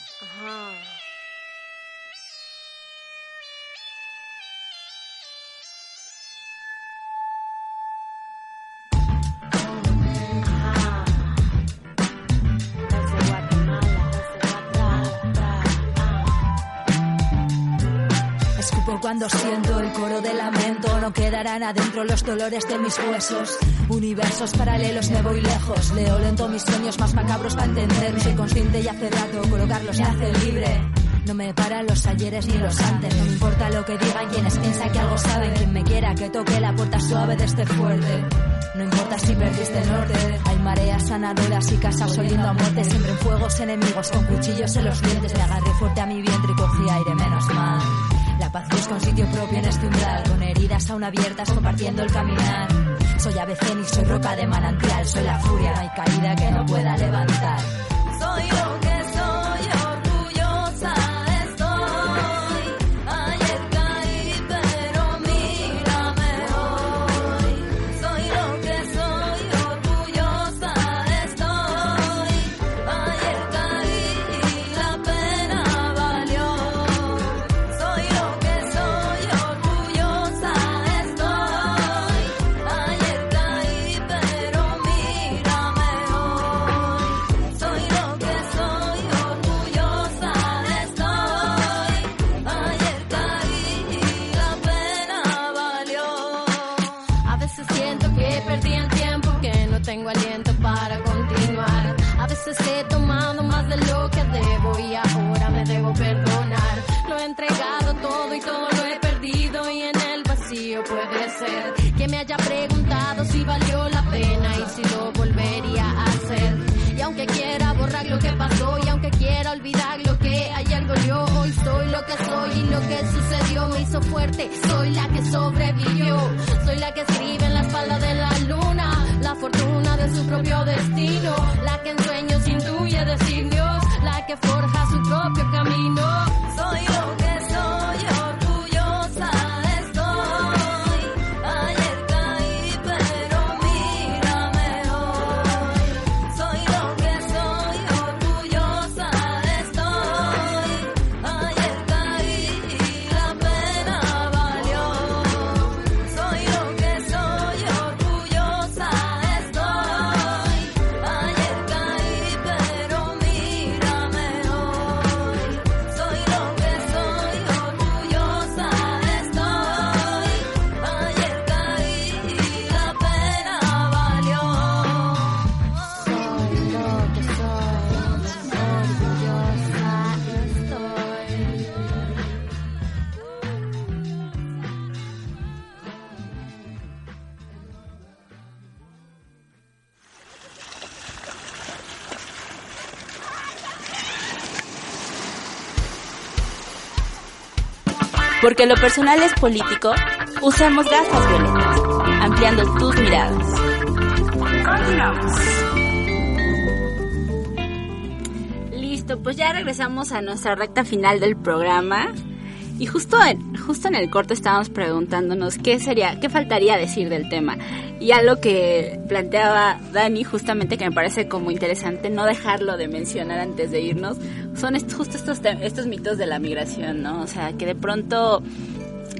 Cuando siento el coro de lamento. No quedarán adentro los dolores de mis huesos. Universos paralelos, me voy lejos. Leo lento mis sueños más macabros para entender. Soy consciente y hace rato colocarlos me hace libre. No me paran los ayeres ni los antes. No me importa lo que digan quienes piensan que algo saben. Quien me quiera que toque la puerta suave de este fuerte. No importa si perdiste el norte. Hay mareas sanadoras y casas oliendo a muerte. Siempre en fuegos enemigos con cuchillos en los dientes. Me agarré fuerte a mi vientre y cogí aire menos mal. La paz busca un sitio propio en este umbral, con heridas aún abiertas compartiendo el caminar. Soy ave fénix, soy roca de manantial, soy la furia, no hay caída que no pueda levantar. Soy lo Soy la que sobrevivió, soy la que escribe en la espalda de la luna. La fortuna de su propio destino, la que en sueños intuye decir Dios, la que forja su propio camino. Porque lo personal es político, usamos gafas violetas, ampliando tus miradas. Listo, pues ya regresamos a nuestra recta final del programa. Y justo en, justo en el corte estábamos preguntándonos qué sería, qué faltaría decir del tema. Y algo que planteaba Dani, justamente que me parece como interesante no dejarlo de mencionar antes de irnos, son est- justo estos, estos mitos de la migración, ¿no? O sea, que de pronto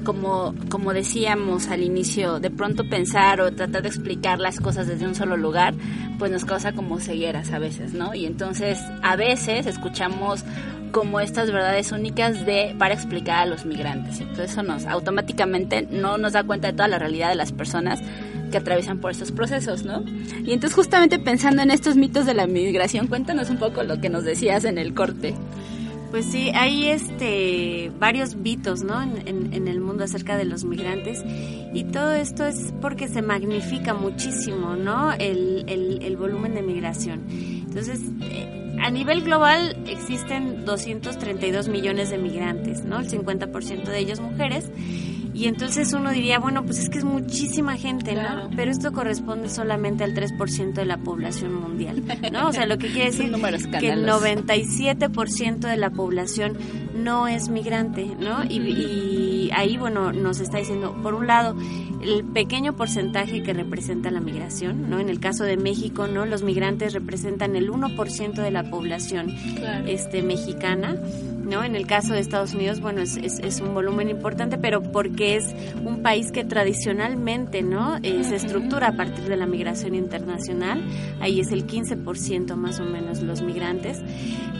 como, como decíamos al inicio, de pronto pensar o tratar de explicar las cosas desde un solo lugar, pues nos causa como cegueras a veces, ¿no? Y entonces a veces escuchamos como estas verdades únicas de para explicar a los migrantes. Entonces eso nos automáticamente no nos da cuenta de toda la realidad de las personas que atraviesan por estos procesos, ¿no? Y entonces justamente pensando en estos mitos de la migración, cuéntanos un poco lo que nos decías en el corte. Pues sí, hay este varios mitos, ¿no? En, en- en el mundo acerca de los migrantes y todo esto es porque se magnifica muchísimo, ¿no? El, el- el volumen de migración. Entonces, eh, a nivel global existen 232 millones de migrantes, ¿no? El 50% de ellos mujeres. Y entonces uno diría, bueno, pues es que es muchísima gente, Claro. ¿no? Pero esto corresponde solamente al 3% de la población mundial, ¿no? O sea, lo que quiere decir que el escandaloso. 97% de la población no es migrante, ¿no? Y, y ahí, bueno, nos está diciendo, por un lado, el pequeño porcentaje que representa la migración, ¿no? En el caso de México, ¿no? Los migrantes representan el 1% de la población este, mexicana. ¿No? En el caso de Estados Unidos, bueno, es, es, es un volumen importante, pero porque es un país que tradicionalmente, ¿no? Eh, se estructura a partir de la migración internacional. Ahí es el 15% más o menos los migrantes.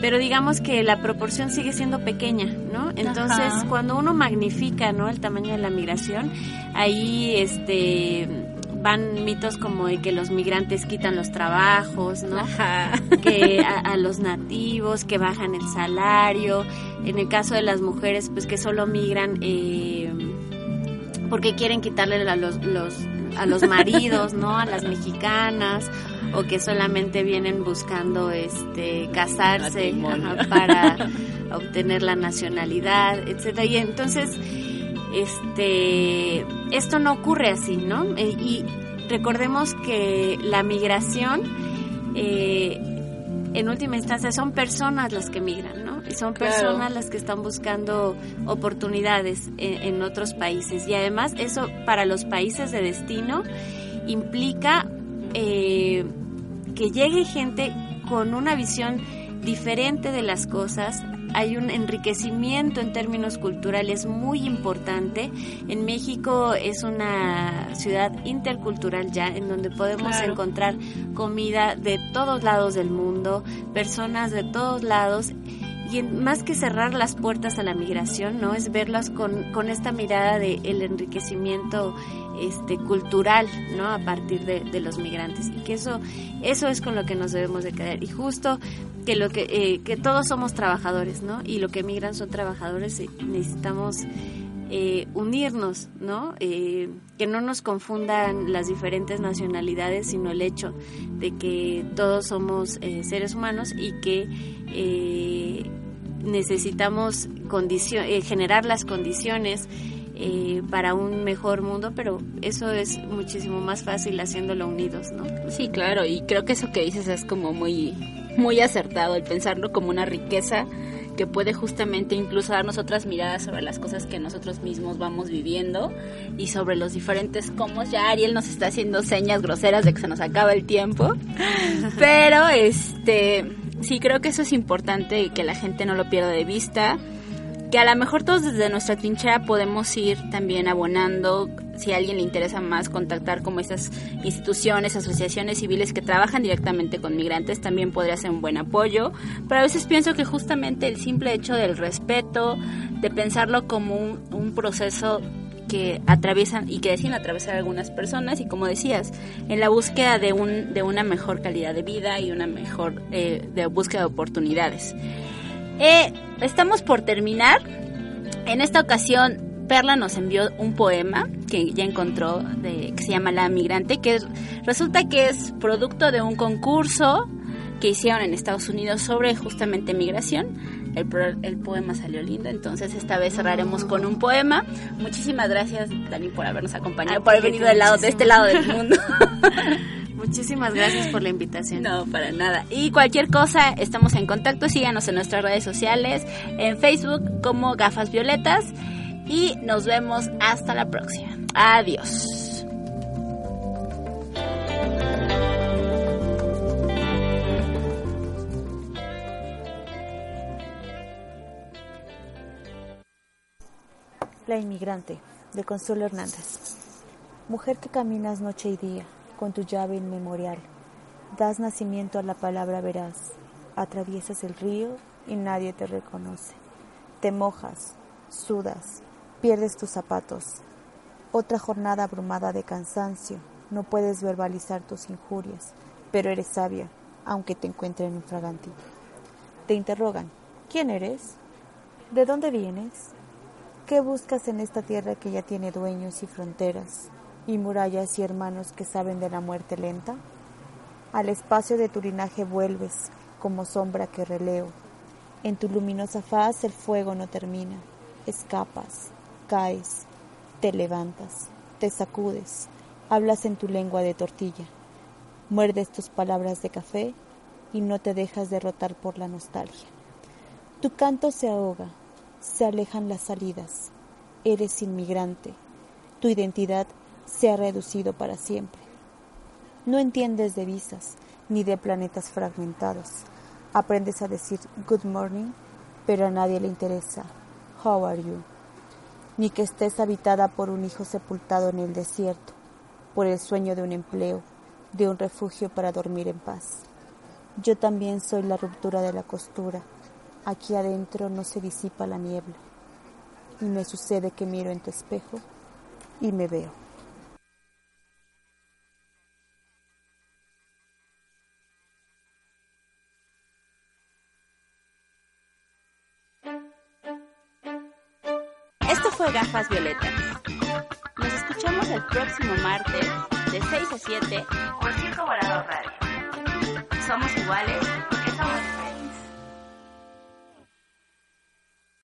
Pero digamos que la proporción sigue siendo pequeña, ¿no? Entonces, Ajá. cuando uno magnifica, ¿no? El tamaño de la migración, ahí, este van mitos como de que los migrantes quitan los trabajos, ¿no? Ajá. que a, a los nativos, que bajan el salario. En el caso de las mujeres, pues que solo migran eh, porque quieren quitarle a los, los- a los maridos, ¿no? A las mexicanas o que solamente vienen buscando este casarse ajá, para obtener la nacionalidad, etcétera. Y entonces este esto no ocurre así, ¿no? Eh, y recordemos que la migración, eh, en última instancia, son personas las que migran, ¿no? Y son personas las que están buscando oportunidades en, otros países. Y además eso para los países de destino implica eh, que llegue gente con una visión diferente de las cosas, hay un enriquecimiento en términos culturales muy importante. En México es una ciudad intercultural ya, en donde podemos encontrar comida de todos lados del mundo, personas de todos lados y más que cerrar las puertas a la migración, ¿no? Es verlas con, con esta mirada de el enriquecimiento este cultural, ¿no? A partir de, de, los migrantes y que eso eso es con lo que nos debemos de quedar y justo que lo que eh, que todos somos trabajadores, ¿no? Y lo que migran son trabajadores y necesitamos eh, unirnos, ¿no? Eh, que no nos confundan las diferentes nacionalidades, sino el hecho de que todos somos seres humanos y que necesitamos generar las condiciones eh, para un mejor mundo, pero eso es muchísimo más fácil haciéndolo unidos, ¿no? Sí, claro, y creo que eso que dices es como muy, muy acertado, el pensarlo como una riqueza que puede justamente incluso darnos otras miradas sobre las cosas que nosotros mismos vamos viviendo y sobre los diferentes cómo. Ya Ariel nos está haciendo señas groseras de que se nos acaba el tiempo, pero este sí creo que eso es importante y que la gente no lo pierda de vista que a lo mejor todos desde nuestra trinchera podemos ir también abonando, si a alguien le interesa más contactar como estas instituciones, asociaciones civiles que trabajan directamente con migrantes, también podría ser un buen apoyo, pero a veces pienso que justamente el simple hecho del respeto, de pensarlo como un, proceso que atraviesan y que deciden atravesar algunas personas y como decías, en la búsqueda de, un, de una mejor calidad de vida y una mejor eh, de búsqueda de oportunidades. Eh, estamos por terminar. En esta ocasión, Perla nos envió un poema que ya encontró de, que se llama La Migrante, que resulta que es producto de un concurso que hicieron en Estados Unidos sobre justamente migración. El, el, poema salió lindo, entonces esta vez cerraremos con un poema. Muchísimas gracias, Dani, por habernos acompañado, por haber venido del lado, de este lado del mundo. Muchísimas gracias por la invitación. No, para nada. Y cualquier cosa, estamos en contacto. Síganos en nuestras redes sociales, en Facebook como Gafas Violetas. Y nos vemos hasta la próxima. Adiós. La inmigrante, de Consuelo Hernández. Mujer que caminas noche y día con tu llave inmemorial. Das nacimiento a la palabra veraz. Atraviesas el río y nadie te reconoce. Te mojas, sudas, pierdes tus zapatos. Otra jornada abrumada de cansancio. No puedes verbalizar tus injurias, pero eres sabia, aunque te encuentren en fraganti. Te interrogan, ¿quién eres? ¿De dónde vienes? ¿Qué buscas en esta tierra que ya tiene dueños y fronteras? y murallas y hermanos que saben de la muerte lenta? Al espacio de tu linaje vuelves como sombra que releo. En tu luminosa faz el fuego no termina. Escapas, caes, te levantas, te sacudes, hablas en tu lengua de tortilla. Muerdes tus palabras de café y no te dejas derrotar por la nostalgia. Tu canto se ahoga, se alejan las salidas. Eres inmigrante. Tu identidad se ha reducido para siempre. No entiendes de visas ni de planetas fragmentados. Aprendes a decir good morning, pero a nadie le interesa how are you. Ni que estés habitada por un hijo sepultado en el desierto, por el sueño de un empleo, de un refugio para dormir en paz. Yo también soy la ruptura de la costura. Aquí adentro no se disipa la niebla. Y me sucede que miro en tu espejo y me veo. Gafas Violetas. Nos escuchamos el próximo martes de 6 a 7 por Circo Volador Radio. Somos iguales